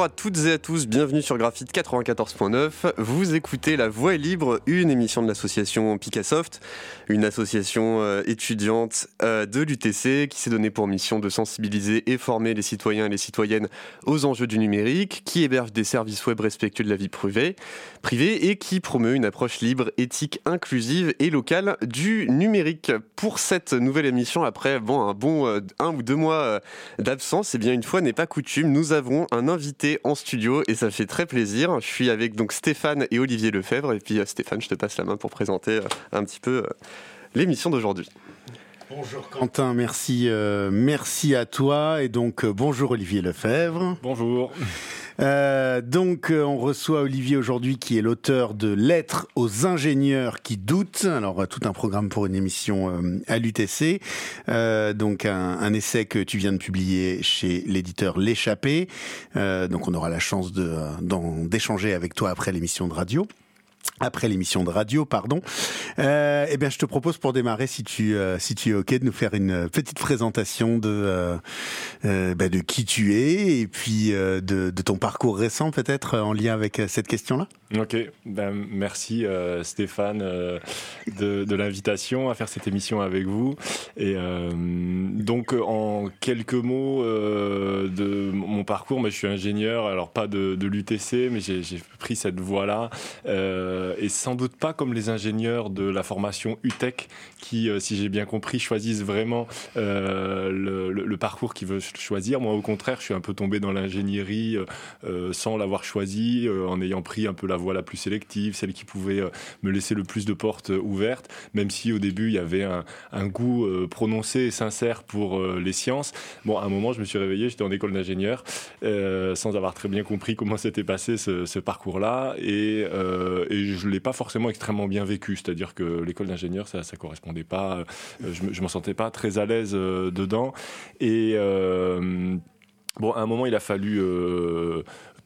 Bonjour à toutes et à tous, bienvenue sur Graphite 94.9. Vous écoutez La Voix est libre, une émission de l'association Picassoft, une association euh, étudiante euh, de l'UTC qui s'est donnée pour mission de sensibiliser et former les citoyens et les citoyennes aux enjeux du numérique, qui héberge des services web respectueux de la vie privée, privée et qui promeut une approche libre, éthique, inclusive et locale du numérique. Pour cette nouvelle émission, après bon, un bon euh, un ou deux mois d'absence, et eh bien une fois n'est pas coutume, nous avons un invité en studio et ça fait très plaisir. Je suis avec donc Stéphane et Olivier Lefebvre. Et puis euh, Stéphane, je te passe la main pour présenter euh, un petit peu euh, l'émission d'aujourd'hui. Bonjour Quentin, merci, merci à toi et donc bonjour Olivier Lefebvre. Bonjour. Euh, donc, euh, on reçoit Olivier aujourd'hui, qui est l'auteur de Lettres aux ingénieurs qui doutent. Alors, euh, tout un programme pour une émission à l'UTC. donc, un, essai que tu viens de publier chez l'éditeur L'échappée. donc, on aura la chance de d'échanger avec toi après l'émission de radio après l'émission de radio, pardon. Euh, eh bien, je te propose pour démarrer, si tu euh, si tu es ok, de nous faire une petite présentation de euh, bah, de qui tu es et puis de, ton parcours récent, peut-être en lien avec cette question-là. Ok, ben, merci Stéphane de, l'invitation à faire cette émission avec vous. Et donc, en quelques mots de mon parcours, mais je suis ingénieur, alors pas de, l'UTC, mais j'ai pris cette voie-là. Et sans doute pas comme les ingénieurs de la formation UTEC qui, euh, si j'ai bien compris, choisissent vraiment euh, le, parcours qu'ils veulent choisir. Moi, au contraire, je suis un peu tombé dans l'ingénierie sans l'avoir choisi, en ayant pris un peu la voie la plus sélective, celle qui pouvait me laisser le plus de portes ouvertes, même si au début, il y avait un, goût prononcé et sincère pour les sciences. Bon, à un moment, je me suis réveillé, j'étais en école d'ingénieur, sans avoir très bien compris comment s'était passé ce, parcours-là, et je l'ai pas forcément extrêmement bien vécu. C'est-à-dire que l'école d'ingénieur, ça, ça correspondait pas. Euh, je, je m'en sentais pas très à l'aise euh, dedans. Et euh, Bon, à un moment, il a fallu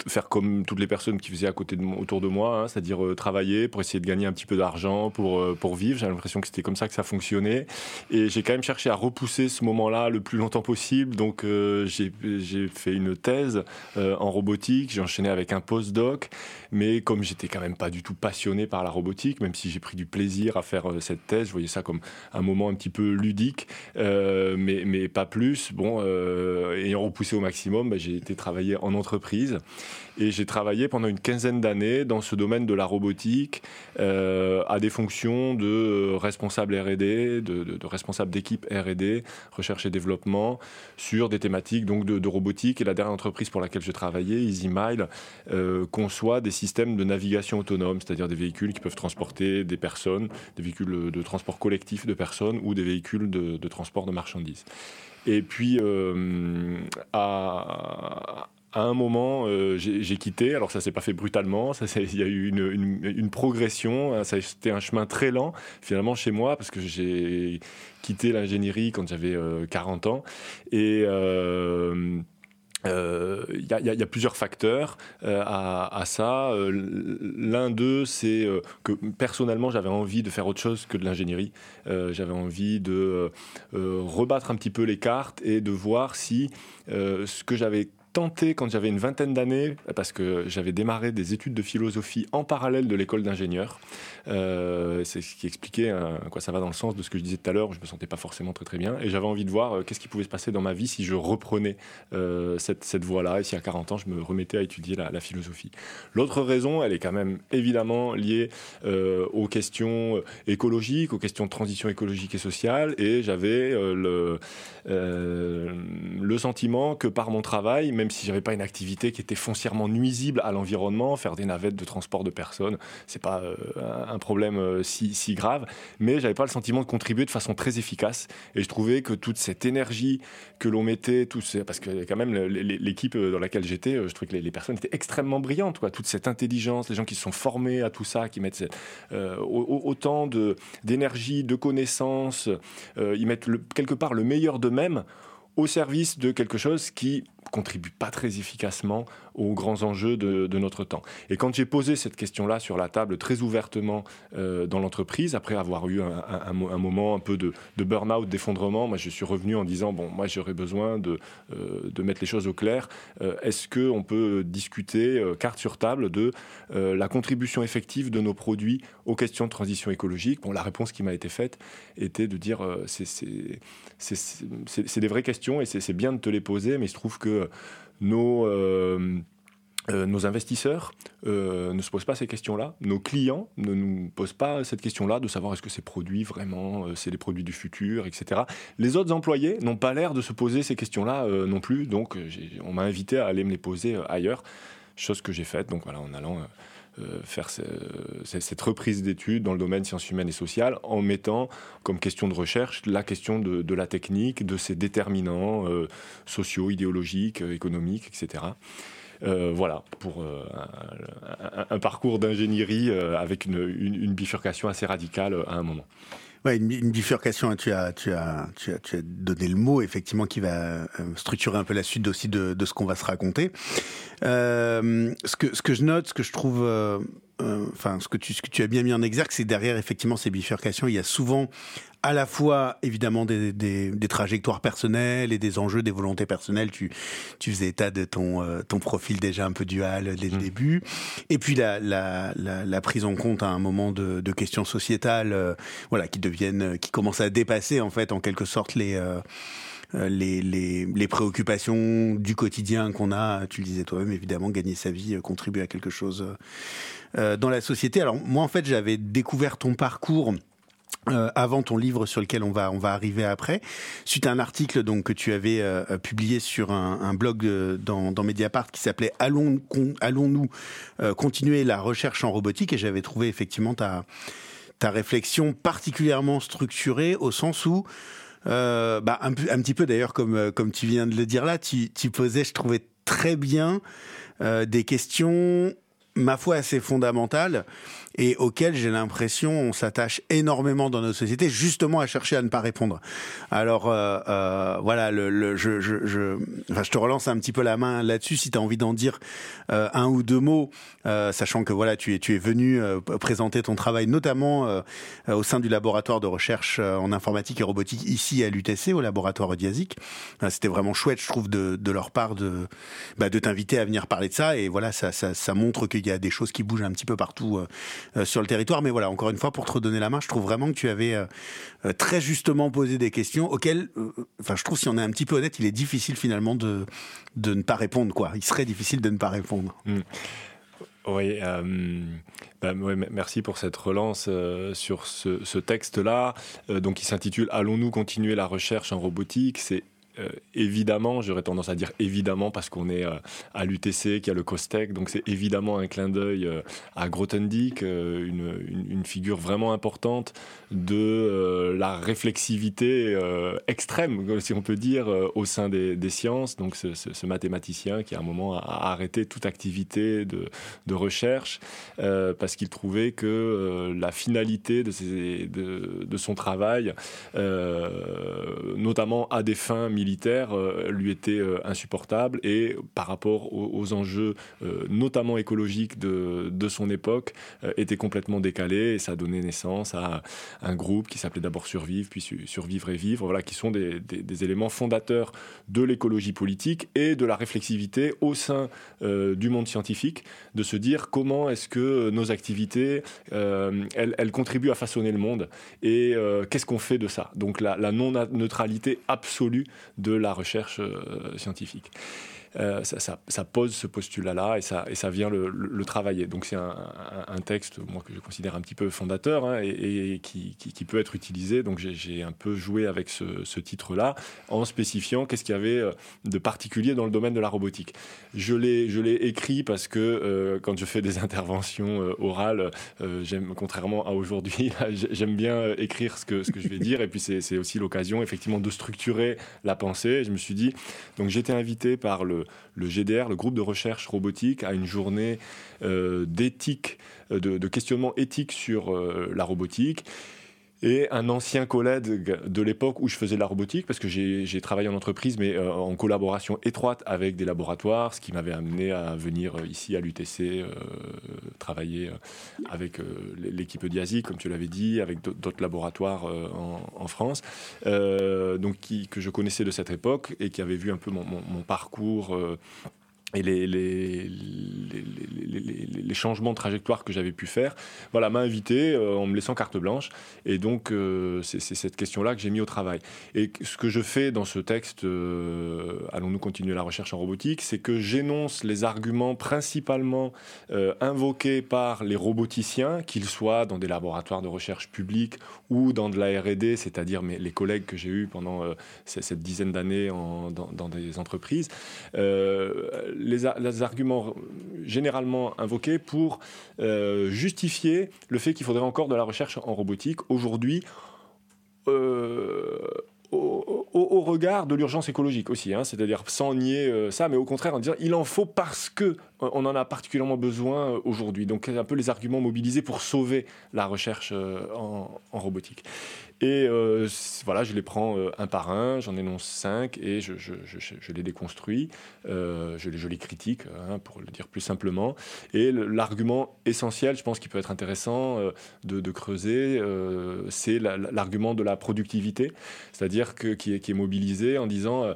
faire comme toutes les personnes qui faisaient à côté de autour de moi, hein, c'est-à-dire euh, travailler pour essayer de gagner un petit peu d'argent pour euh, pour vivre. J'ai l'impression que c'était comme ça que ça fonctionnait. Et j'ai quand même cherché à repousser ce moment-là le plus longtemps possible. Donc euh, j'ai fait une thèse en robotique. J'ai enchaîné avec un postdoc. Mais comme j'étais quand même pas du tout passionné par la robotique, même si j'ai pris du plaisir à faire cette thèse, je voyais ça comme un moment un petit peu ludique, mais mais pas plus. Bon, ayant repoussé au maximum, bah, j'ai été travailler en entreprise. Et j'ai travaillé pendant une quinzaine d'années dans ce domaine de la robotique, euh, à des fonctions de responsable R&D, de, responsable d'équipe R&D, recherche et développement, sur des thématiques donc de, robotique. Et la dernière entreprise pour laquelle je travaillais, EasyMile, euh, conçoit des systèmes de navigation autonome, c'est-à-dire des véhicules qui peuvent transporter des personnes, des véhicules de transport collectif de personnes ou des véhicules de, transport de marchandises. Et puis, euh, à, à un moment, euh, j'ai quitté. Alors ça s'est pas fait brutalement. Il y a eu une, progression. Hein, ça été un chemin très lent finalement chez moi parce que j'ai quitté l'ingénierie quand j'avais 40 euh, ans et euh, il y, a plusieurs facteurs à, ça. L'un d'eux, c'est que personnellement, j'avais envie de faire autre chose que de l'ingénierie. j'avais envie de rebattre un petit peu les cartes et de voir si ce que j'avais tenté quand j'avais une vingtaine d'années, parce que j'avais démarré des études de philosophie en parallèle de l'école d'ingénieur. Euh, c'est ce qui expliquait hein, quoi ça va dans le sens de ce que je disais tout à l'heure, où je me sentais pas forcément très très bien. Et j'avais envie de voir euh, qu'est-ce qui pouvait se passer dans ma vie si je reprenais euh, cette, cette voie-là, et si à 40 ans je me remettais à étudier la, philosophie. L'autre raison, elle est quand même évidemment liée aux questions écologiques, aux questions de transition écologique et sociale, et j'avais le, le sentiment que par mon travail, même si j'avais pas une activité qui était foncièrement nuisible à l'environnement, faire des navettes de transport de personnes, c'est pas euh, un problème euh, si, si grave, mais j'avais pas le sentiment de contribuer de façon très efficace. Et je trouvais que toute cette énergie que l'on mettait, tout parce que quand même l'équipe dans laquelle j'étais, euh, je trouvais que les, personnes étaient extrêmement brillantes, quoi. Toute cette intelligence, les gens qui se sont formés à tout ça, qui mettent autant de d'énergie, de connaissances, ils mettent quelque part le meilleur d'eux-mêmes au service de quelque chose qui contribue pas très efficacement aux grands enjeux de, notre temps. Et quand j'ai posé cette question-là sur la table très ouvertement euh, dans l'entreprise, après avoir eu un, moment un peu de, burn-out, d'effondrement, moi je suis revenu en disant, bon, moi j'aurais besoin de, euh, de mettre les choses au clair. Euh, est-ce qu'on peut discuter, carte sur table, de la contribution effective de nos produits aux questions de transition écologique? Bon, la réponse qui m'a été faite était de dire, c'est des vraies questions et c'est bien de te les poser, mais il se trouve que nos, euh, euh, nos investisseurs euh, ne se posent pas ces questions-là, nos clients ne nous posent pas cette question-là de savoir est-ce que ces produits vraiment, c'est les produits du futur, etc. Les autres employés n'ont pas l'air de se poser ces questions-là non plus, donc on m'a invité à aller me les poser ailleurs, chose que j'ai faite, donc voilà, en allant faire cette reprise d'études dans le domaine sciences humaines et sociales en mettant comme question de recherche la question de, la technique, de ses déterminants euh, sociaux, idéologiques, euh, économiques, etc. voilà, pour un, parcours d'ingénierie avec une, bifurcation assez radicale à un moment. Ouais, une, bifurcation, hein, tu as, tu, as, tu, as, tu as donné le mot, effectivement, qui va structurer un peu la suite aussi de, de ce qu'on va se raconter. Euh, ce, que, ce que je note, ce que je trouve, euh, euh, enfin, ce, que tu, ce que tu as bien mis en exergue, c'est derrière effectivement ces bifurcations, il y a souvent à la fois évidemment des, des, des, trajectoires personnelles et des enjeux, des volontés personnelles. Tu, tu faisais état de ton, ton profil déjà un peu dual dès le mmh. début. Et puis la, la, la, la, prise en compte à un moment de, de questions sociétales, voilà, qui deviennent, qui commencent à dépasser en fait en quelque sorte les euh, les, les, les, préoccupations du quotidien qu'on a, tu le disais toi-même, évidemment, gagner sa vie, euh, contribuer à quelque chose euh, dans la société. Alors moi, en fait, j'avais découvert ton parcours. avant ton livre sur lequel on va on va arriver après, suite à un article donc que tu avais publié sur un, blog dans, Mediapart qui s'appelait Allons allons-nous continuer la recherche en robotique et j'avais trouvé effectivement ta ta réflexion particulièrement structurée au sens où euh, bah, un, un, petit peu d'ailleurs comme euh, comme tu viens de le dire là, tu, tu posais, je trouvais très bien euh, des questions, ma foi, assez fondamentales et auquel j'ai l'impression on s'attache énormément dans notre société justement à chercher à ne pas répondre. Alors euh, euh, voilà, le, le, je, je, je, enfin, je te relance un petit peu la main là-dessus si tu as envie d'en dire euh, un ou deux mots, euh, sachant que voilà, tu es, tu es venu euh, présenter ton travail notamment euh, au sein du laboratoire de recherche en informatique et robotique ici à l'UTC, au laboratoire Odiasic. C'était vraiment chouette, je trouve, de, de leur part de, bah, de t'inviter à venir parler de ça et voilà, ça, ça, ça montre qu'il y a des choses qui bougent un petit peu partout sur le territoire. Mais voilà, encore une fois, pour te redonner la main, je trouve vraiment que tu avais euh, euh, très justement posé des questions auxquelles, enfin, je trouve, si on est un petit peu honnête, il est difficile finalement de, de ne pas répondre. Quoi. Il serait difficile de ne pas répondre. Mm. Oui, bah, merci pour cette relance sur ce, texte-là. donc, il s'intitule Allons-nous continuer la recherche en robotique? C'est euh, évidemment, j'aurais tendance à dire évidemment parce qu'on est euh, à l'UTC, qui a le COSTEC, donc c'est évidemment un clin d'œil euh, à Grothendieck, une, une, figure vraiment importante de la réflexivité extrême, si on peut dire, au sein des, des sciences. Donc ce, ce, mathématicien qui à un moment a, arrêté toute activité de, de recherche parce qu'il trouvait que la finalité de, ses, de, de, son travail, notamment à des fins militaires, militaire euh, lui était euh, insupportable et par rapport aux, enjeux, euh, notamment écologiques de, de son époque, était complètement décalé et ça a donné naissance à un groupe qui s'appelait d'abord Survivre, puis Survivre et Vivre, voilà, qui sont des, des, éléments fondateurs de l'écologie politique et de la réflexivité au sein du monde scientifique, de se dire comment est-ce que nos activités, elles, elles, contribuent à façonner le monde et qu'est-ce qu'on fait de ça. Donc la, la non-neutralité absolue de la recherche euh, scientifique. Euh, ça, pose ce postulat-là et ça, et ça vient le, travailler. Donc c'est un, texte, moi, que je considère un petit peu fondateur hein, et, qui, peut être utilisé. Donc j'ai un peu joué avec ce, titre-là en spécifiant qu'est-ce qu'il y avait euh, de particulier dans le domaine de la robotique. Je l'ai écrit parce que euh, quand je fais des interventions orales, j'aime, contrairement à aujourd'hui, j'aime bien écrire ce que, ce que je vais dire et puis c'est aussi l'occasion effectivement de structurer la pensée. je me suis dit, donc j'étais invité par le le, GDR, le groupe de recherche robotique, a une journée euh, d'éthique, euh, de, questionnement éthique sur euh, la robotique. Et un ancien collègue de l'époque où je faisais de la robotique, parce que j'ai travaillé en entreprise, mais euh, en collaboration étroite avec des laboratoires, ce qui m'avait amené à venir euh, ici à l'UTC, euh, travailler avec l'équipe d'IASI, comme tu l'avais dit, avec d'autres laboratoires en, France, donc qui, que je connaissais de cette époque et qui avait vu un peu mon, parcours et les, les, changements de trajectoire que j'avais pu faire, voilà, m'a invité euh, en me laissant carte blanche. Et donc, euh, c'est cette question-là que j'ai mis au travail. Et ce que je fais dans ce texte, euh, Allons-nous continuer la recherche en robotique, c'est que j'énonce les arguments principalement invoqués par les roboticiens, qu'ils soient dans des laboratoires de recherche publics ou dans de la R&D, c'est-à-dire les collègues que j'ai eus pendant cette dizaine d'années dans, des entreprises les, arguments généralement invoqués pour euh, justifier le fait qu'il faudrait encore de la recherche en robotique. Aujourd'hui, euh, au, regard de l'urgence écologique aussi, hein, c'est-à-dire sans nier euh, ça, mais au contraire en disant il en faut parce que on en a particulièrement besoin aujourd'hui. Donc un peu les arguments mobilisés pour sauver la recherche en, robotique. Et euh, voilà, je les prends euh, un par un, j'en énonce cinq et je, les déconstruis, euh, je, les, critique, hein, pour le dire plus simplement. Et l'argument essentiel, je pense qu'il peut être intéressant de, creuser, c'est l'argument de la productivité, c'est-à-dire qui est mobilisé en disant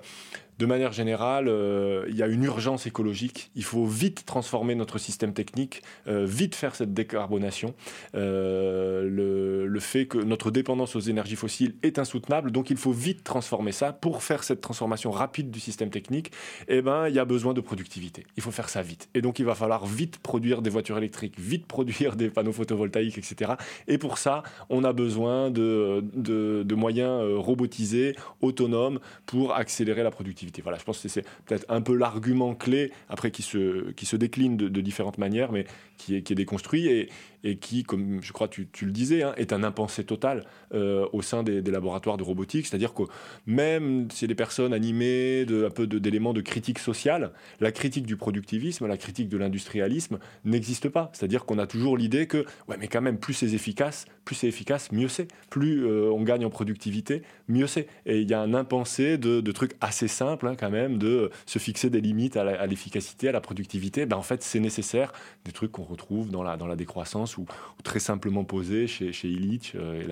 de manière générale, euh, il y a une urgence écologique. Il faut vite transformer notre système technique, euh, vite faire cette décarbonation. Euh, le, fait que notre dépendance aux énergies fossiles est insoutenable, donc il faut vite transformer ça. Pour faire cette transformation rapide du système technique, eh ben, il y a besoin de productivité. Il faut faire ça vite. Et donc il va falloir vite produire des voitures électriques, vite produire des panneaux photovoltaïques, etc. Et pour ça, on a besoin de, de moyens robotisés, autonomes, pour accélérer la productivité. Voilà, je pense que c'est peut-être un peu l'argument clé, après qui se, qui se décline de, différentes manières, mais qui est, déconstruit. Et qui, comme je crois tu, tu le disais, hein, est un impensé total euh, au sein des, laboratoires de robotique. C'est-à-dire que même si des personnes animées de peu d'éléments de, critique sociale, la critique du productivisme, la critique de l'industrialisme n'existe pas. C'est-à-dire qu'on a toujours l'idée que, ouais, mais quand même, plus c'est efficace, plus c'est efficace, mieux c'est. Plus euh, on gagne en productivité, mieux c'est. Et il y a un impensé de, trucs assez simples, hein, quand même, de se fixer des limites à l'efficacité, à, la productivité. Ben, en fait, c'est nécessaire. Des trucs qu'on retrouve dans la décroissance ou, très simplement posé chez, chez Illich euh,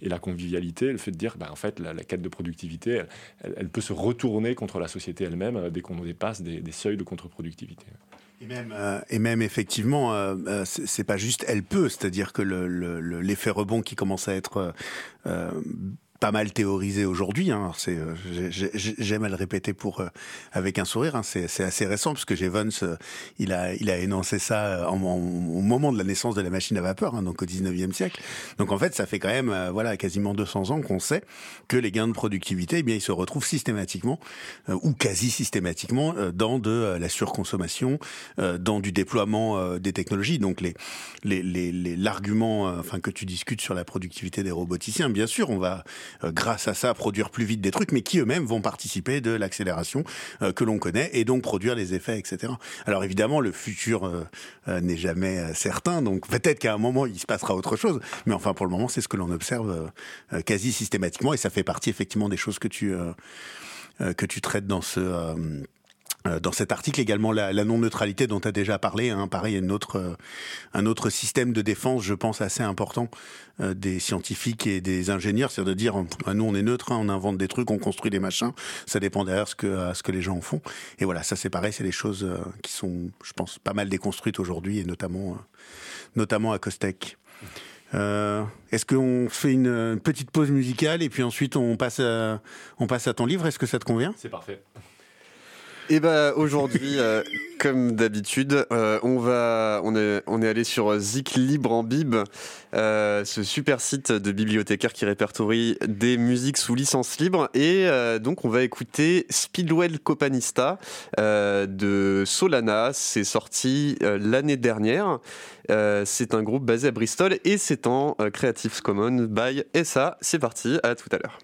et, la, convivialité, le fait de dire, bah, en fait, la, quête de productivité, elle, peut se retourner contre la société elle-même euh, dès qu'on dépasse des, seuils de contre-productivité. Et même, euh, effectivement, c'est pas juste elle peut, c'est-à-dire que l'effet rebond qui commence à être pas mal théorisé aujourd'hui. Hein. C'est, euh, j'aime à le répéter pour euh, avec un sourire. Hein. C'est, assez récent parce que Jevons, euh, il a il a énoncé ça au moment de la naissance de la machine à vapeur, hein, donc au 19e siècle. Donc en fait, ça fait quand même voilà quasiment 200 ans qu'on sait que les gains de productivité, eh bien, ils se retrouvent systématiquement ou quasi systématiquement dans de la surconsommation, dans du déploiement des technologies. Donc les les l'argument, enfin que tu discutes sur la productivité des roboticiens, bien sûr, on va euh, grâce à ça, produire plus vite des trucs, mais qui eux-mêmes vont participer de l'accélération euh, que l'on connaît et donc produire les effets, etc. Alors évidemment, le futur euh, n'est jamais certain, donc peut-être qu'à un moment il se passera autre chose, mais enfin pour le moment, c'est ce que l'on observe quasi systématiquement et ça fait partie effectivement des choses que tu que tu traites dans ce euh, dans cet article également la, non-neutralité dont tu as déjà parlé, hein, pareil, autre, euh, un autre système de défense, je pense, assez important euh, des scientifiques et des ingénieurs, c'est de dire, nous on est neutre, hein, on invente des trucs, on construit des machins, ça dépend derrière ce que, ce que les gens en font. Et voilà, ça c'est pareil, c'est des choses qui sont, je pense, pas mal déconstruites aujourd'hui, et notamment, à Costec. Est-ce qu'on fait une, petite pause musicale et puis ensuite on passe à ton livre? Est-ce que ça te convient? C'est parfait. Et eh ben aujourd'hui, euh, comme d'habitude, euh, on on est, allé sur Zik Libre en Bib, euh, ce super site de bibliothécaire qui répertorie des musiques sous licence libre. Et donc on va écouter Speedwell Copanista de Solana. C'est sorti l'année dernière. c'est un groupe basé à Bristol et c'est en Creative Commons by SA. C'est parti, à tout à l'heure.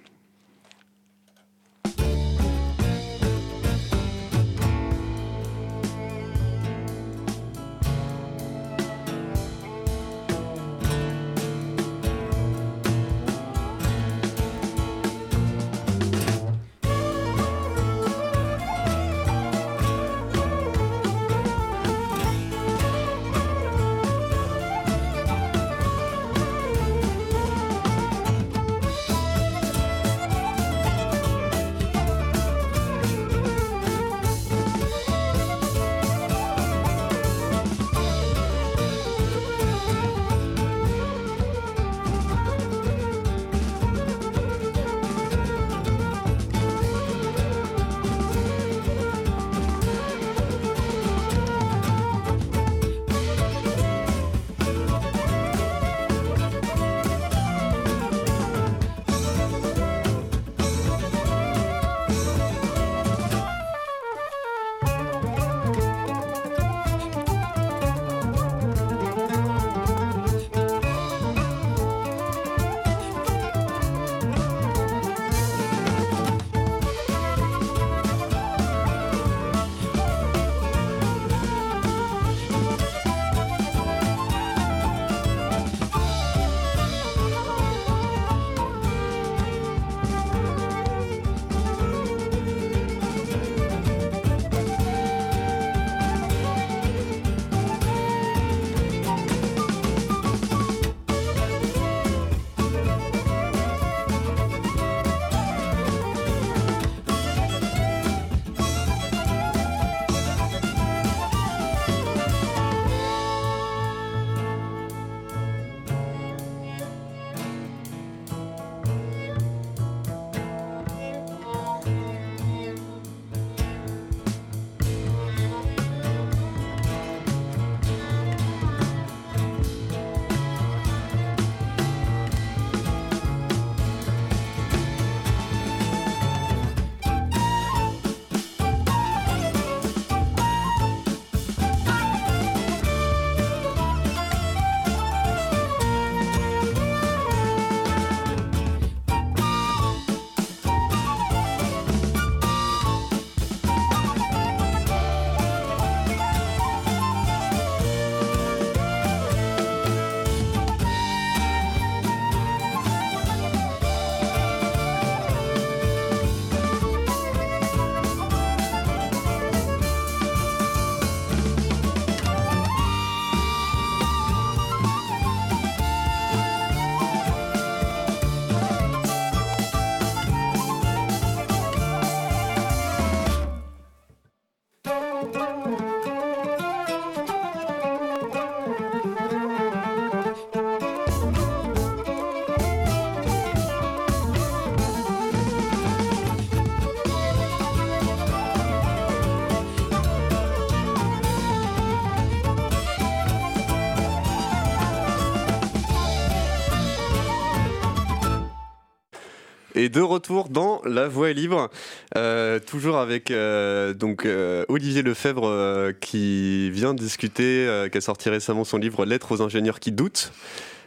Et de retour dans La Voix est libre, euh, toujours avec euh, donc euh, Olivier Lefebvre qui vient discuter, qui a sorti récemment son livre Lettres aux ingénieurs qui doutent.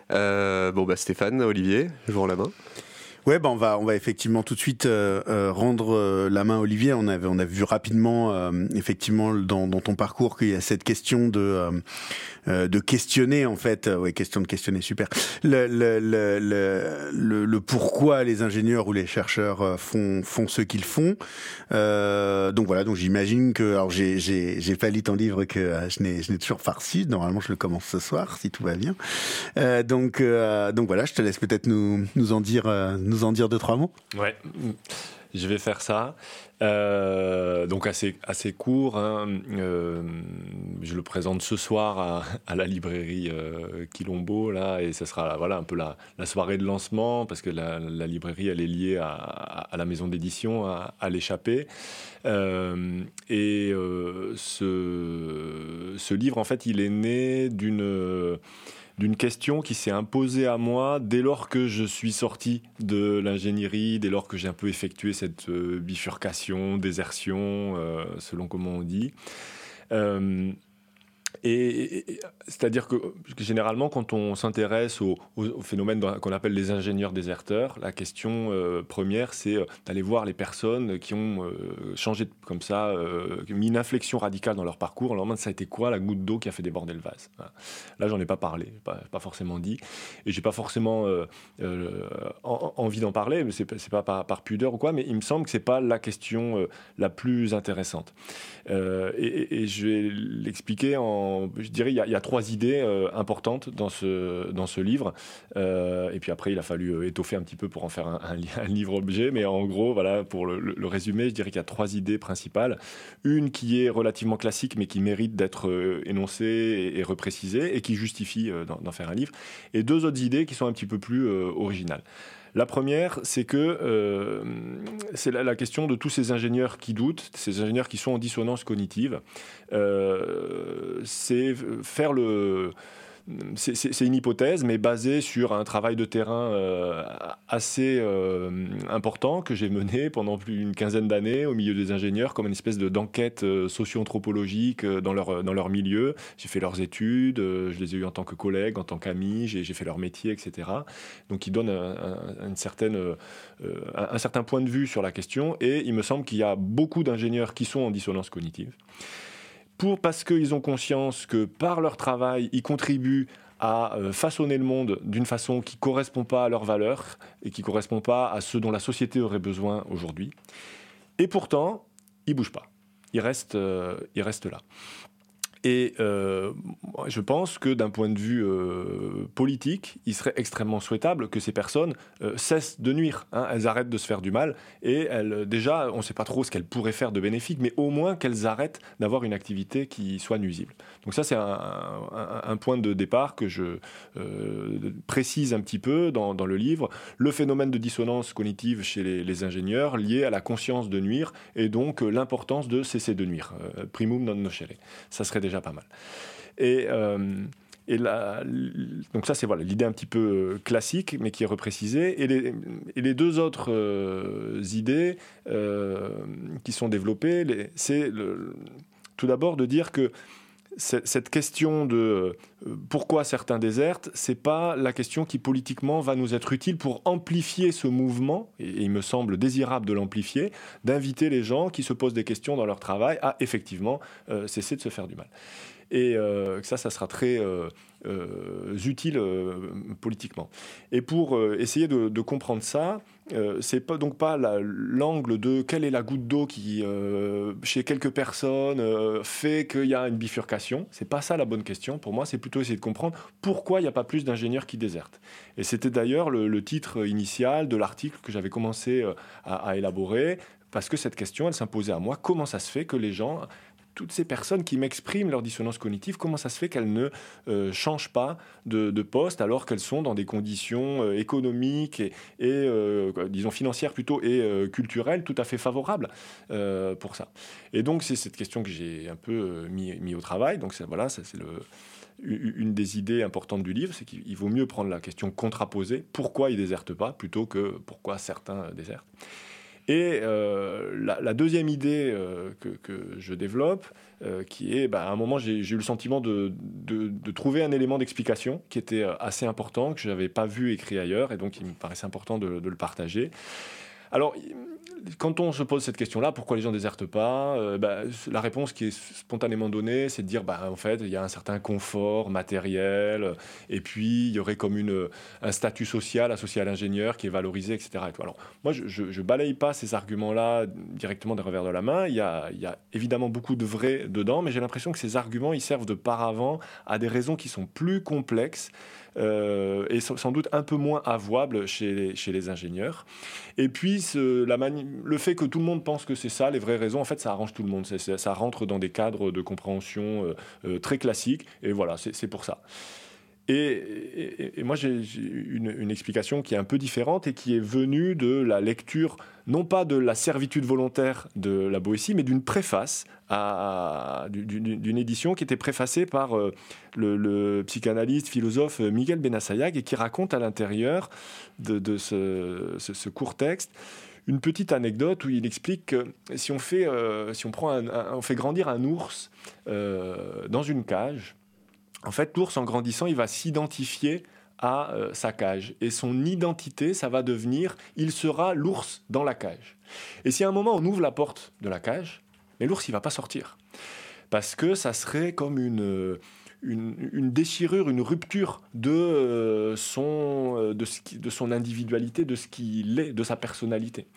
bon bah Stéphane, Olivier, je vous la main. Ouais, bah on va on va effectivement tout de suite euh, euh, rendre euh, la main à Olivier. On avait on a vu rapidement effectivement dans, dans ton parcours qu'il y a cette question de de questionner en fait. ouais, question de questionner, super. Le le, le le, le, pourquoi les ingénieurs ou les chercheurs font font ce qu'ils font. donc voilà, donc j'imagine que alors j'ai j'ai j'ai pas lu ton livre que je n'ai je n'ai toujours farci. Normalement, je le commence ce soir si tout va bien. donc donc voilà, je te laisse peut-être nous nous en dire nous en dire deux, trois mots? Ouais, je vais faire ça. Euh, donc assez, assez court. Hein. Euh, je le présente ce soir à, la librairie euh, Quilombo, là, et ce sera voilà, un peu la, soirée de lancement, parce que la, librairie, elle est liée à, la maison d'édition, à, l'échappée. et ce, ce livre, en fait, il est né d'une d'une question qui s'est imposée à moi dès lors que je suis sorti de l'ingénierie, dès lors que j'ai un peu effectué cette euh, bifurcation, désertion, euh, selon comment on dit. Euh, et, c'est-à-dire que généralement, quand on s'intéresse au, phénomène qu'on appelle les ingénieurs déserteurs, la question euh, première, c'est euh, d'aller voir les personnes qui ont euh, changé comme ça, mis une inflexion radicale dans leur parcours. Leur demande ça a été quoi la goutte d'eau qui a fait déborder le vase? Là, j'en ai pas parlé, pas, forcément dit, et j'ai pas forcément envie d'en parler. Mais c'est pas par, pudeur ou quoi, mais il me semble que c'est pas la question la plus intéressante. Et, je vais l'expliquer en je dirais, il y, a, trois idées euh, importantes dans ce, dans ce livre. Euh, et puis après, il a fallu euh, étoffer un petit peu pour en faire un, livre-objet. Mais en gros, voilà, pour le, le résumer, je dirais qu'il y a trois idées principales. Une qui est relativement classique, mais qui mérite d'être énoncée et, reprécisée, et qui justifie d'en faire un livre. Et deux autres idées qui sont un petit peu plus originales. La première, c'est que euh, c'est la, question de tous ces ingénieurs qui doutent, ces ingénieurs qui sont en dissonance cognitive. Euh, c'est faire le c'est une hypothèse, mais basée sur un travail de terrain euh, assez euh, important que j'ai mené pendant plus d'une quinzaine d'années au milieu des ingénieurs, comme une espèce d'enquête euh, socio-anthropologique dans leur, dans leur milieu. J'ai fait leurs études, je les ai eues en tant que collègues, en tant qu'amis, j'ai fait leur métier, etc. Donc, ils donnent un, un certain point de vue sur la question, et il me semble qu'il y a beaucoup d'ingénieurs qui sont en dissonance cognitive pour, parce qu'ils ont conscience que par leur travail, ils contribuent à euh, façonner le monde d'une façon qui ne correspond pas à leurs valeurs et qui ne correspond pas à ce dont la société aurait besoin aujourd'hui. Et pourtant, ils ne bougent pas. Ils restent, euh, ils restent là. Et euh, je pense que d'un point de vue euh, politique, il serait extrêmement souhaitable que ces personnes euh, cessent de nuire. Hein. Elles arrêtent de se faire du mal. Et elles, déjà, on ne sait pas trop ce qu'elles pourraient faire de bénéfique, mais au moins qu'elles arrêtent d'avoir une activité qui soit nuisible. Donc ça, c'est un, point de départ que je précise un petit peu dans, le livre. Le phénomène de dissonance cognitive chez les, les, ingénieurs lié à la conscience de nuire et donc l'importance de cesser de nuire. primum non nocere. Ça serait déjà pas mal. Et, euh, et donc ça, c'est voilà, l'idée un petit peu euh, classique, mais qui est reprécisée. Et les, et les deux autres euh, idées qui sont développées, c'est tout d'abord de dire que cette question de pourquoi certains désertent, c'est pas la question qui politiquement va nous être utile pour amplifier ce mouvement, et il me semble désirable de l'amplifier, d'inviter les gens qui se posent des questions dans leur travail à effectivement cesser de se faire du mal et euh, ça, ça sera très euh, euh, utile politiquement. Et pour essayer de, comprendre ça, c'est pas donc pas l'angle de quelle est la goutte d'eau qui, chez quelques personnes, fait qu'il y a une bifurcation. C'est pas ça la bonne question. Pour moi, c'est plutôt essayer de comprendre pourquoi il n'y a pas plus d'ingénieurs qui désertent. Et c'était d'ailleurs le, titre initial de l'article que j'avais commencé à, à élaborer parce que cette question, elle s'imposait à moi. Comment ça se fait que les gens toutes ces personnes qui m'expriment leur dissonance cognitive, comment ça se fait qu'elles ne euh, changent pas de, poste alors qu'elles sont dans des conditions euh, économiques et, euh, disons financières plutôt et culturelles tout à fait favorables pour ça. Et donc c'est cette question que j'ai un peu mis, au travail. Donc voilà, ça c'est une des idées importantes du livre, c'est qu'il vaut mieux prendre la question contraposée, pourquoi ils désertent pas, plutôt que pourquoi certains désertent? Et euh, la, deuxième idée euh, que, je développe, euh, qui est, bah, à un moment, j'ai eu le sentiment de, trouver un élément d'explication qui était assez important, que je n'avais pas vu écrit ailleurs, et donc il me paraissait important de, de le partager. Alors, quand on se pose cette question-là, pourquoi les gens désertent pas euh, bah, La réponse qui est spontanément donnée, c'est de dire, bah, en fait, il y a un certain confort matériel, et puis il y aurait comme une, un statut social associé à l'ingénieur qui est valorisé, etc. Alors, moi, je, ne balaye pas ces arguments-là directement des revers de la main. Il y, a, il y a évidemment beaucoup de vrai dedans, mais j'ai l'impression que ces arguments, ils servent de paravent à des raisons qui sont plus complexes. Euh, et sans doute un peu moins avouable chez les, ingénieurs. Et puis, le fait que tout le monde pense que c'est ça, les vraies raisons, en fait, ça arrange tout le monde. ça rentre dans des cadres de compréhension euh, euh, très classiques. Et voilà, c'est pour ça. Et, moi, j'ai une, explication qui est un peu différente et qui est venue de la lecture, non pas de la servitude volontaire de la Boétie, mais d'une préface, d'une édition qui était préfacée par euh, le, psychanalyste, philosophe Miguel Benassayag et qui raconte à l'intérieur de, ce, court texte une petite anecdote où il explique que si on fait, euh, si on prend on fait grandir un ours euh, dans une cage, en fait, l'ours, en grandissant, il va s'identifier à euh, sa cage. Et son identité, ça va devenir, il sera l'ours dans la cage. Et si à un moment on ouvre la porte de la cage, mais l'ours, il va pas sortir. Parce que ça serait comme une, une, déchirure, une rupture de, euh, son, euh, de, de son individualité, de ce qu'il est, de sa personnalité.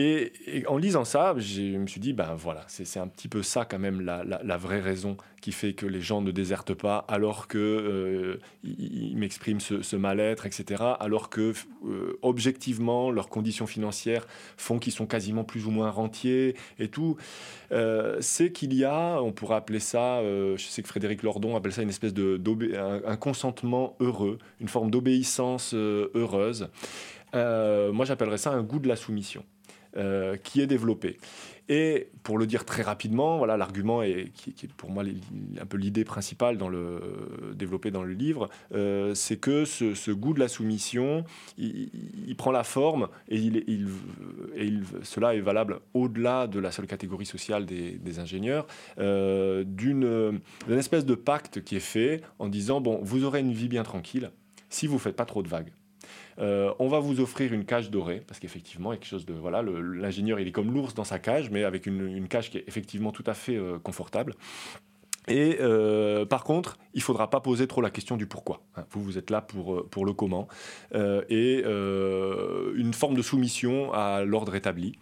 Et, en lisant ça, je me suis dit, ben voilà, c'est un petit peu ça quand même la, vraie raison qui fait que les gens ne désertent pas alors que euh, m'expriment ce, mal-être, etc. Alors que euh, objectivement leurs conditions financières font qu'ils sont quasiment plus ou moins rentiers et tout. Euh, c'est qu'il y a, on pourrait appeler ça, je sais que Frédéric Lordon appelle ça une espèce de un, consentement heureux, une forme d'obéissance heureuse. moi, j'appellerais ça un goût de la soumission. Euh, qui est développé. Et pour le dire très rapidement, voilà l'argument est, qui, est pour moi un peu l'idée principale dans le développé dans le livre, euh, c'est que ce, goût de la soumission, il, prend la forme et, il, et cela est valable au-delà de la seule catégorie sociale des, ingénieurs, euh, d'une espèce de pacte qui est fait en disant bon, vous aurez une vie bien tranquille si vous faites pas trop de vagues. Euh, on va vous offrir une cage dorée, parce qu'effectivement, quelque chose de. Voilà, l'ingénieur, il est comme l'ours dans sa cage, mais avec une, cage qui est effectivement tout à fait euh, confortable. Et euh, par contre, il ne faudra pas poser trop la question du pourquoi. Hein. Vous, vous êtes là pour, pour le comment. et une forme de soumission à l'ordre établi.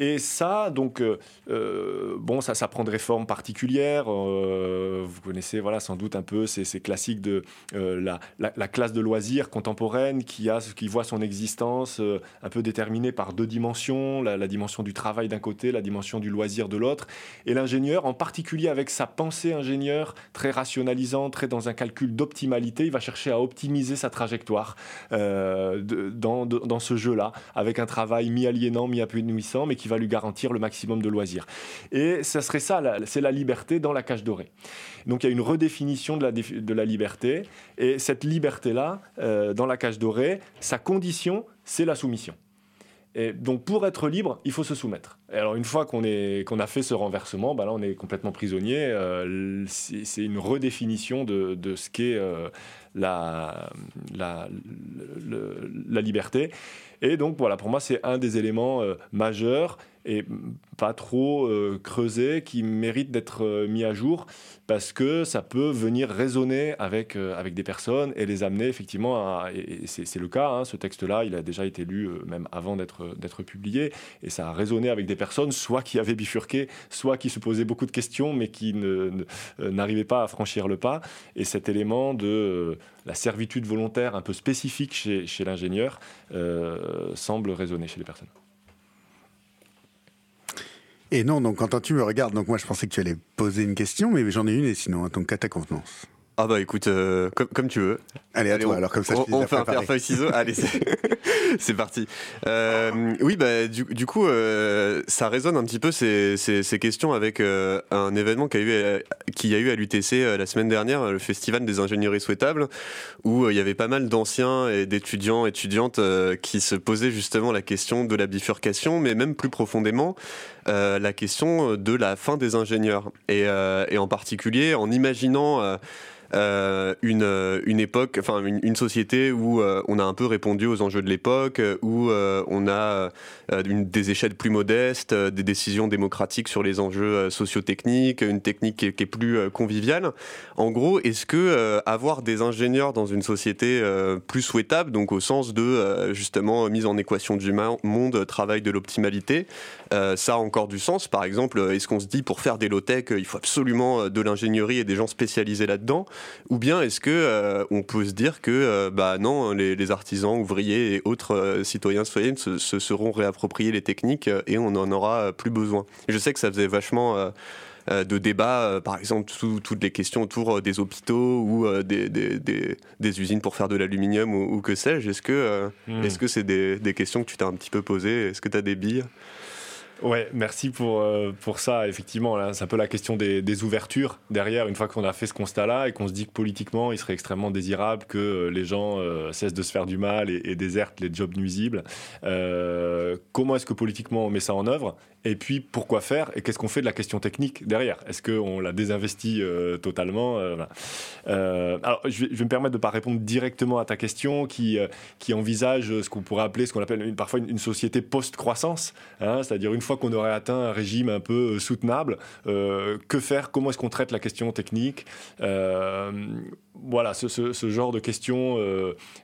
Et ça, donc, euh, euh, bon, ça, ça prend des formes particulières. Euh, vous connaissez, voilà, sans doute un peu ces, classiques de la, la, classe de loisirs contemporaine qui, a, qui voit son existence un peu déterminée par deux dimensions, la, dimension du travail d'un côté, la dimension du loisir de l'autre. Et l'ingénieur, en particulier avec sa pensée ingénieur, très rationalisante, très dans un calcul d'optimalité, il va chercher à optimiser sa trajectoire dans, dans ce jeu-là, avec un travail mi-aliénant, mi-appuissant, mais qui va lui garantir le maximum de loisirs. Et ça serait ça, c'est la liberté dans la cage dorée. Donc il y a une redéfinition de la, de la liberté, et cette liberté-là, euh, dans la cage dorée, sa condition, c'est la soumission. Et donc pour être libre, il faut se soumettre. Et alors une fois qu'on qu'on a fait ce renversement, bah là on est complètement prisonnier. Euh, c'est une redéfinition de, de ce qu'est euh, la, la, la, liberté. Et donc voilà, pour moi, c'est un des éléments euh, majeurs et pas trop euh, creusé qui mérite d'être euh, mis à jour parce que ça peut venir résonner avec, avec des personnes et les amener effectivement à. Et c'est le cas, hein, ce texte-là, il a déjà été lu même avant d'être publié et ça a résonné avec des personnes soit qui avaient bifurqué, soit qui se posaient beaucoup de questions mais qui n'arrivaient pas à franchir le pas. Et cet élément de la servitude volontaire un peu spécifique chez, l'ingénieur euh, semble résonner chez les personnes. Et non, donc quand tu me regardes, donc moi je pensais que tu allais poser une question, mais j'en ai une et sinon, donc à ta contenance. Ah bah écoute, euh, comme, tu veux. Allez, à toi, alors comme ça, je On, on fait un pierre feuille ciseaux. Allez, c'est parti. Euh, oui, bah du, coup, euh, ça résonne un petit peu ces, ces, questions avec un événement qui a eu, qui a eu à l'UTC la semaine dernière, le Festival des ingénieries souhaitables, où il y avait pas mal d'anciens et d'étudiants, étudiantes qui se posaient justement la question de la bifurcation, mais même plus profondément la question de la fin des ingénieurs. Et, et en particulier en imaginant euh, une, euh, une époque, enfin une, société où euh, on a un peu répondu aux enjeux de l'époque, où on a des échelles plus modestes, des décisions démocratiques sur les enjeux socio-techniques, une technique qui est, plus conviviale. En gros, est-ce que avoir des ingénieurs dans une société plus souhaitable, donc au sens de justement mise en équation du monde, travail de l'optimalité, ça a encore du sens Par exemple, est-ce qu'on se dit pour faire des low-tech, il faut absolument de l'ingénierie et des gens spécialisés là-dedans? Ou bien est-ce que euh, on peut se dire que euh, bah non, les, artisans, ouvriers et autres euh, citoyens citoyennes se, seront réappropriés les techniques et on n'en aura plus besoin? Je sais que ça faisait vachement de débats, par exemple toutes les questions autour des hôpitaux ou des, des, usines pour faire de l'aluminium ou, que sais-je. Est-ce que hmm. est-ce que c'est des, questions que tu t'es un petit peu posées? Est-ce que tu as des billes? Ouais, merci pour, euh, pour ça. Effectivement, là, c'est un peu la question des, ouvertures derrière, une fois qu'on a fait ce constat-là et qu'on se dit que politiquement, il serait extrêmement désirable que euh, les gens euh, cessent de se faire du mal et, désertent les jobs nuisibles. comment est-ce que politiquement on met ça en œuvre? Et puis, pourquoi faire? Et qu'est-ce qu'on fait de la question technique derrière? Est-ce qu'on la désinvestit totalement Alors, je vais, me permettre de ne pas répondre directement à ta question qui, qui envisage ce qu'on pourrait appeler, ce qu'on appelle parfois une, société post-croissance. Hein, c'est-à-dire, une fois qu'on aurait atteint un régime un peu soutenable, que faire? Comment est-ce qu'on traite la question technique? Voilà, ce, genre de questions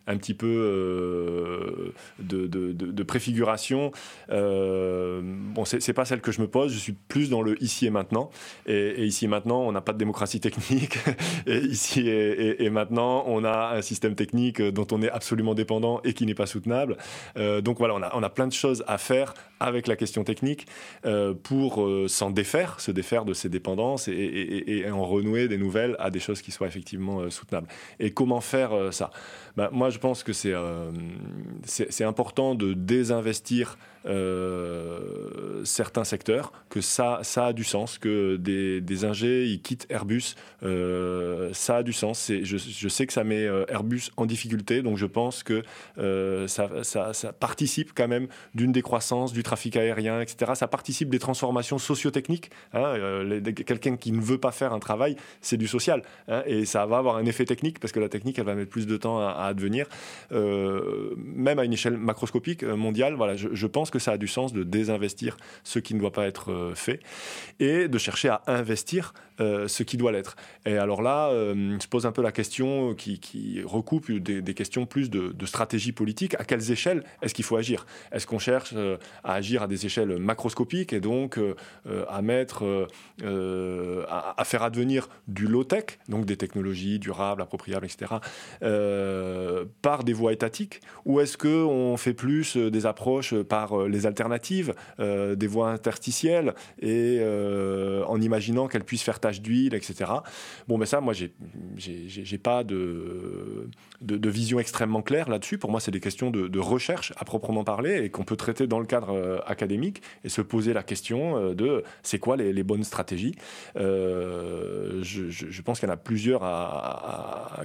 un petit peu de, préfiguration. bon, c'est pas celle que je me pose. Je suis plus dans le ici et maintenant. Et, ici et maintenant, on n'a pas de démocratie technique. et ici et, maintenant, on a un système technique dont on est absolument dépendant et qui n'est pas soutenable. Euh, donc voilà, on a, on a plein de choses à faire avec la question technique euh, pour euh, s'en défaire, se défaire de ces dépendances et, en renouer des nouvelles à des choses qui soient effectivement soutenables. Et comment faire ça? Bah, Moi, je pense que c'est important de désinvestir euh, certains secteurs, que ça, ça a du sens, que des, des ils quittent Airbus, euh, ça a du sens. Je, je, sais que ça met euh, Airbus en difficulté, donc je pense que ça, ça, ça, participe quand même d'une décroissance du trafic aérien, etc. Ça participe des transformations socio-techniques. Hein, Quelqu'un qui ne veut pas faire un travail, c'est du social. Hein, et ça va avoir un effet technique, parce que la technique, elle va mettre plus de temps à, à advenir. même à une échelle macroscopique mondiale, voilà, je, je pense que ça a du sens de désinvestir ce qui ne doit pas être euh, fait et de chercher à investir euh, ce qui doit l'être. Et alors là, euh, je pose un peu la question qui, recoupe des, questions plus de, stratégie politique. À quelles échelles est-ce qu'il faut agir? Est-ce qu'on cherche à agir à des échelles macroscopiques et donc à mettre, à, faire advenir du low-tech, donc des technologies durables, appropriables, etc., par des voies étatiques? Ou est-ce qu'on fait plus des approches par les alternatives, euh, des voies interstitielles, et euh, en imaginant qu'elles puissent faire tache d'huile, etc. Bon, mais ça, moi, j'ai pas de, vision extrêmement claire là-dessus. Pour moi, c'est des questions de, recherche à proprement parler et qu'on peut traiter dans le cadre euh, académique et se poser la question de c'est quoi les, bonnes stratégies. je, pense qu'il y en a plusieurs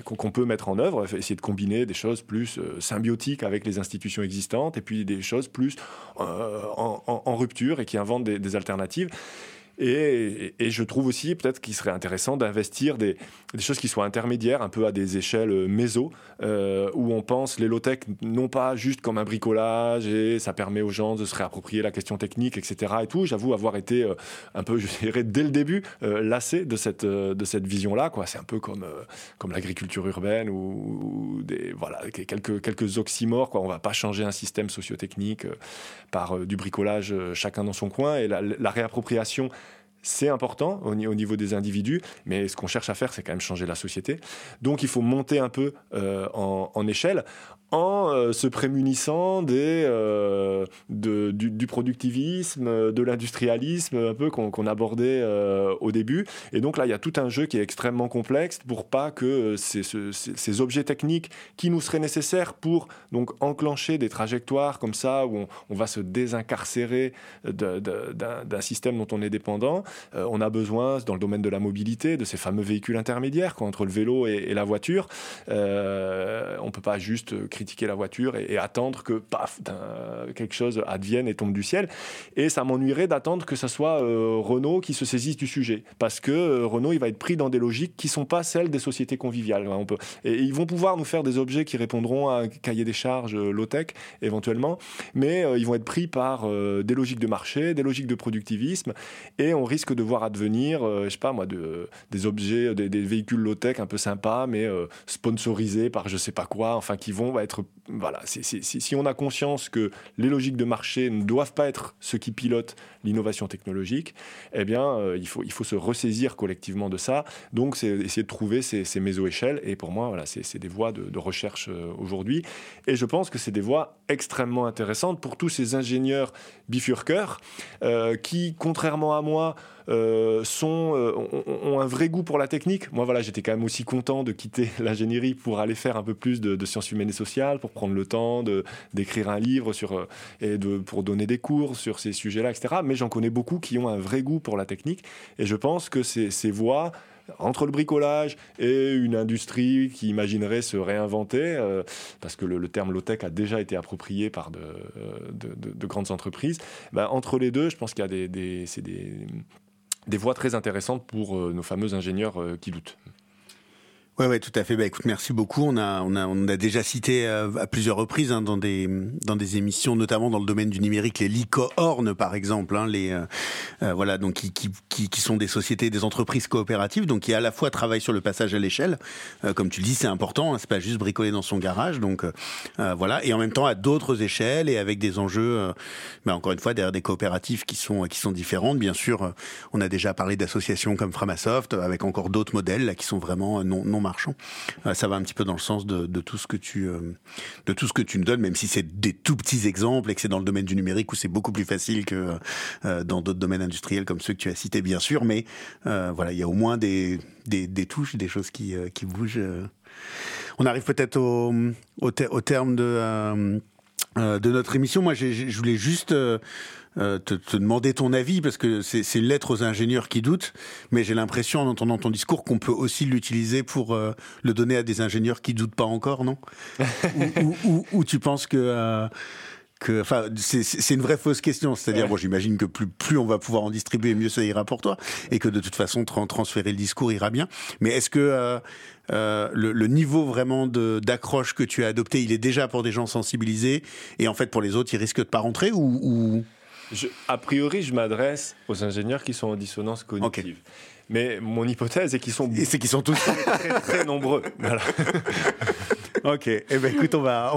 qu'on peut mettre en œuvre, essayer de combiner des choses plus symbiotiques avec les institutions existantes et puis des choses plus euh, en, rupture et qui inventent des alternatives. Et, je trouve aussi peut-être qu'il serait intéressant d'investir des, choses qui soient intermédiaires, un peu à des échelles euh, méso, euh, où on pense les low-tech non pas juste comme un bricolage et ça permet aux gens de se réapproprier la question technique, etc. Et tout. J'avoue avoir été euh, un peu, je dirais, dès le début, lassé de cette, de cette vision-là. C'est un peu comme, comme l'agriculture urbaine ou, voilà, quelques, quelques oxymores. Quoi. On ne va pas changer un système sociotechnique par du bricolage chacun dans son coin. Et la réappropriation c'est important au, niveau des individus, mais ce qu'on cherche à faire, c'est quand même changer la société. Donc il faut monter un peu euh, en, échelle en se prémunissant des, du, productivisme, de l'industrialisme, un peu qu'on abordait au début. Et donc là, il y a tout un jeu qui est extrêmement complexe pour pas que ces, objets techniques qui nous seraient nécessaires pour donc enclencher des trajectoires comme ça où on, va se désincarcérer d'un système dont on est dépendant. on a besoin, dans le domaine de la mobilité, de ces fameux véhicules intermédiaires entre le vélo et, la voiture. Euh, on peut pas juste critiquer la voiture et, attendre que, paf, quelque chose advienne et tombe du ciel. Et ça m'ennuierait d'attendre que ce soit euh, Renault qui se saisisse du sujet. Parce que euh, Renault, il va être pris dans des logiques qui ne sont pas celles des sociétés conviviales. On peut, et ils vont pouvoir nous faire des objets qui répondront à un cahier des charges low-tech, éventuellement, mais ils vont être pris par des logiques de marché, des logiques de productivisme, et on risque de voir advenir, je sais pas moi, de, des objets, des, des véhicules low-tech un peu sympas, mais euh, sponsorisés par je sais pas quoi, enfin qui vont être... Voilà, si on a conscience que les logiques de marché ne doivent pas être ce qui pilote l'innovation technologique, eh bien, euh, il, faut, il faut se ressaisir collectivement de ça. Donc, c'est essayer de trouver ces, ces méso-échelles. Et pour moi, voilà, c'est des voies de, recherche euh, aujourd'hui. Et je pense que c'est des voies extrêmement intéressantes pour tous ces ingénieurs bifurqueurs qui, contrairement à moi, euh, sont, euh, ont, un vrai goût pour la technique. Moi, voilà, j'étais quand même aussi content de quitter l'ingénierie pour aller faire un peu plus de, sciences humaines et sociales, pour prendre le temps d'écrire un livre sur, euh, et de, pour donner des cours sur ces sujets-là, etc. Mais j'en connais beaucoup qui ont un vrai goût pour la technique. Et je pense que ces, voies entre le bricolage et une industrie qui imaginerait se réinventer, parce que le, terme low-tech a déjà été approprié par de, de, grandes entreprises, ben, entre les deux, je pense qu'il y a des, des, des, des voies très intéressantes pour euh, nos fameux ingénieurs euh, qui doutent. Ouais, ouais, tout à fait. Bah, écoute, merci beaucoup. On a, on a, on a déjà cité euh, à plusieurs reprises hein, dans des, dans des émissions, notamment dans le domaine du numérique, les licornes, par exemple, hein, les, euh, euh, voilà, donc qui, qui, qui, sont des sociétés, des entreprises coopératives, donc qui à la fois travaillent sur le passage à l'échelle, comme tu le dis, c'est important. Hein, c'est pas juste bricoler dans son garage, donc voilà, et en même temps à d'autres échelles et avec des enjeux, bah, encore une fois, derrière des coopératives qui sont, qui sont différentes. Bien sûr, on a déjà parlé d'associations comme Framasoft, avec encore d'autres modèles là, qui sont vraiment non, non marchand. Euh, ça va un petit peu dans le sens de, tout ce que tu euh, de tout ce que tu nous donnes, même si c'est des tout petits exemples et que c'est dans le domaine du numérique où c'est beaucoup plus facile que euh, dans d'autres domaines industriels comme ceux que tu as cités, bien sûr. Mais voilà, il y a au moins des, touches, des choses qui, bougent. On arrive peut-être au, terme de, notre émission. Moi, je voulais juste euh, te, te, demander ton avis parce que c'est une lettre aux ingénieurs qui doutent, mais j'ai l'impression en entendant ton discours qu'on peut aussi l'utiliser pour euh, le donner à des ingénieurs qui doutent pas encore, non? Ou, ou, ou, tu penses que euh, que, enfin, c'est une vraie fausse question. C'est-à-dire, bon, j'imagine que plus, plus on va pouvoir en distribuer, mieux ça ira pour toi, et que de toute façon, transférer le discours ira bien. Mais est-ce que euh, euh, le, le, niveau vraiment d'accroche que tu as adopté, il est déjà pour des gens sensibilisés, et en fait, pour les autres, il risque de pas rentrer, ou, ou a priori, je m'adresse aux ingénieurs qui sont en dissonance cognitive. Mais mon hypothèse est qu'ils sont, c'est qu'ils sont tous très, très nombreux. Voilà. ok. Eh ben, écoute, on va,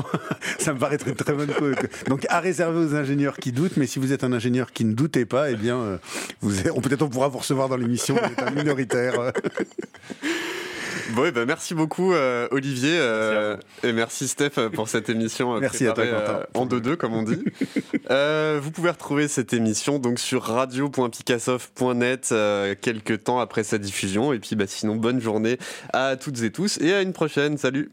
ça me paraît être une très bonne chose. Donc, à réserver aux ingénieurs qui doutent, mais si vous êtes un ingénieur qui ne doutez pas, eh bien, euh, vous, peut-être on pourra vous recevoir dans l'émission, vous êtes un minoritaire. Bon, ben merci beaucoup euh, Olivier euh, et merci Steph pour cette émission. Euh, merci à toi en deux-deux comme on dit. vous pouvez retrouver cette émission donc sur radio.picassoft.net quelques temps après sa diffusion et puis bah, sinon bonne journée à toutes et tous et à une prochaine. Salut.